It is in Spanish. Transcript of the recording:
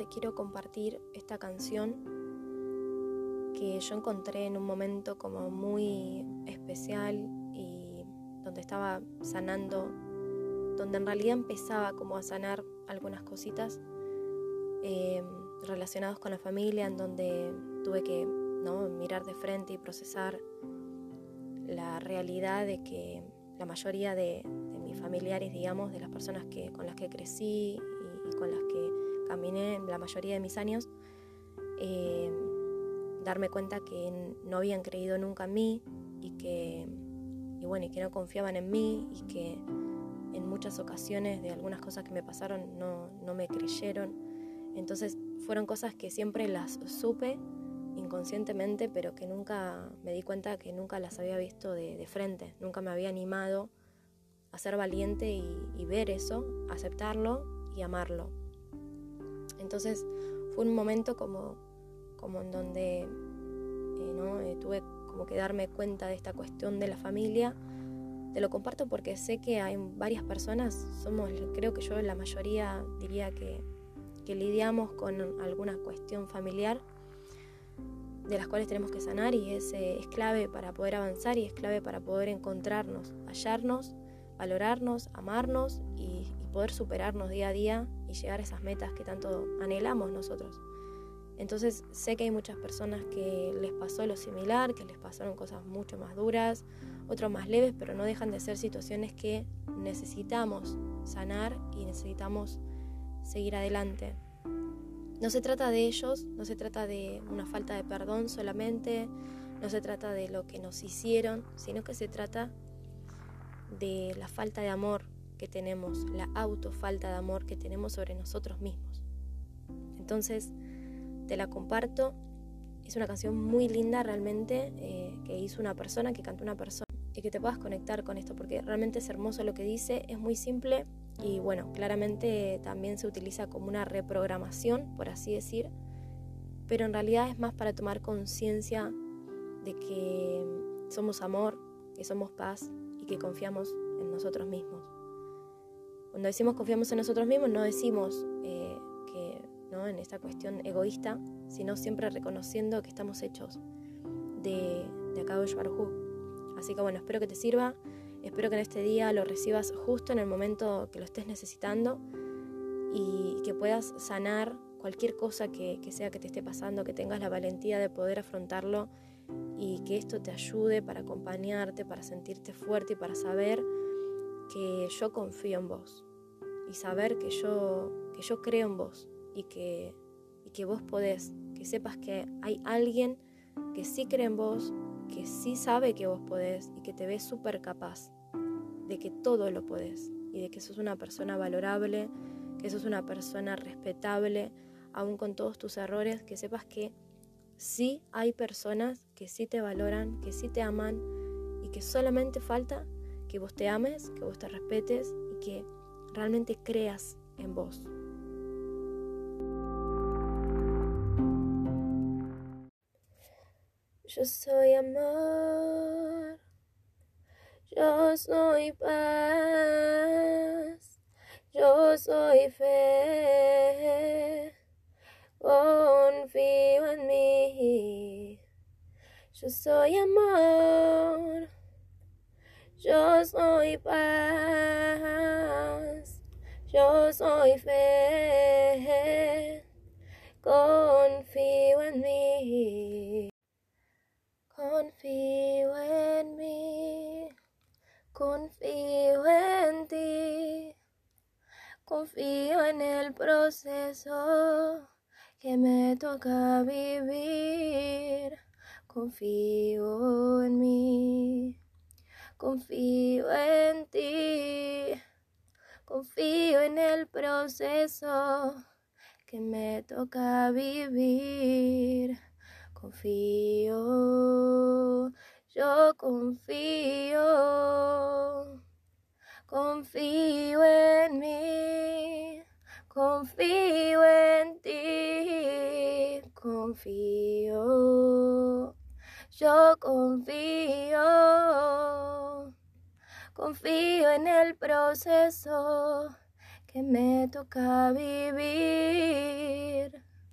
te quiero compartir esta canción que yo encontré en un momento como muy especial y donde estaba sanando, donde en realidad empezaba como a sanar algunas cositas eh, relacionadas con la familia, en donde tuve que ¿no? mirar de frente y procesar la realidad de que la mayoría de, mis familiares, digamos, de las personas que, con las que crecí y, con las que caminé la mayoría de mis años, eh, darme cuenta que no habían creído nunca en mí y que, y bueno, y que no confiaban en mí y que en muchas ocasiones de algunas cosas que me pasaron no, no me creyeron. Entonces fueron cosas que siempre las supe inconscientemente, pero que nunca me di cuenta que nunca las había visto de, frente, nunca me había animado a ser valiente y, ver eso, aceptarlo y amarlo. Entonces fue un momento como, como en donde eh, ¿no? Eh, tuve como que darme cuenta de esta cuestión de la familia. Te lo comparto porque sé que hay varias personas, somos, creo que yo la mayoría diría que, que lidiamos con alguna cuestión familiar de las cuales tenemos que sanar y es, eh, es clave para poder avanzar y es clave para poder encontrarnos, hallarnos, valorarnos, amarnos y, poder superarnos día a día y llegar a esas metas que tanto anhelamos nosotros. Entonces sé que hay muchas personas que les pasó lo similar, que les pasaron cosas mucho más duras, otras más leves, pero no dejan de ser situaciones que necesitamos sanar y necesitamos seguir adelante. No se trata de ellos, no se trata de una falta de perdón solamente, no se trata de lo que nos hicieron, sino que se trata de la falta de amor que tenemos, la autofalta de amor que tenemos sobre nosotros mismos. Entonces, te la comparto. Es una canción muy linda realmente eh, que hizo una persona, que cantó una persona y que te puedas conectar con esto porque realmente es hermoso lo que dice, es muy simple y bueno, claramente también se utiliza como una reprogramación, por así decir, pero en realidad es más para tomar conciencia de que somos amor, que somos paz y que confiamos en nosotros mismos. Cuando decimos confiamos en nosotros mismos, no decimos eh, que ¿no? en esta cuestión egoísta, sino siempre reconociendo que estamos hechos de, de Akadosh Así que bueno, espero que te sirva. Espero que en este día lo recibas justo en el momento que lo estés necesitando y que puedas sanar cualquier cosa que, sea que te esté pasando, que tengas la valentía de poder afrontarlo y que esto te ayude para acompañarte, para sentirte fuerte y para saber que yo confío en vos y saber que yo, que yo creo en vos y que, y que vos podés, que sepas que hay alguien que sí cree en vos, que sí sabe que vos podés y que te ves súper capaz de que todo lo podés y de que sos una persona valorable, que sos una persona respetable, aún con todos tus errores, que sepas que sí hay personas que sí te valoran, que sí te aman y que solamente falta que vos te ames, que vos te respetes y que realmente creas en vos. Yo soy amor, yo soy paz, yo soy fe, confío en mí. Yo soy amor, yo soy paz, yo soy fe, confío en mí. Confío en mí, confío en ti, confío en el proceso que me toca vivir. Confío en mí, confío en ti, confío en el proceso que me toca vivir. Confío, yo confío, confío en mí, confío en ti, confío, yo confío, confío en el proceso que me toca vivir.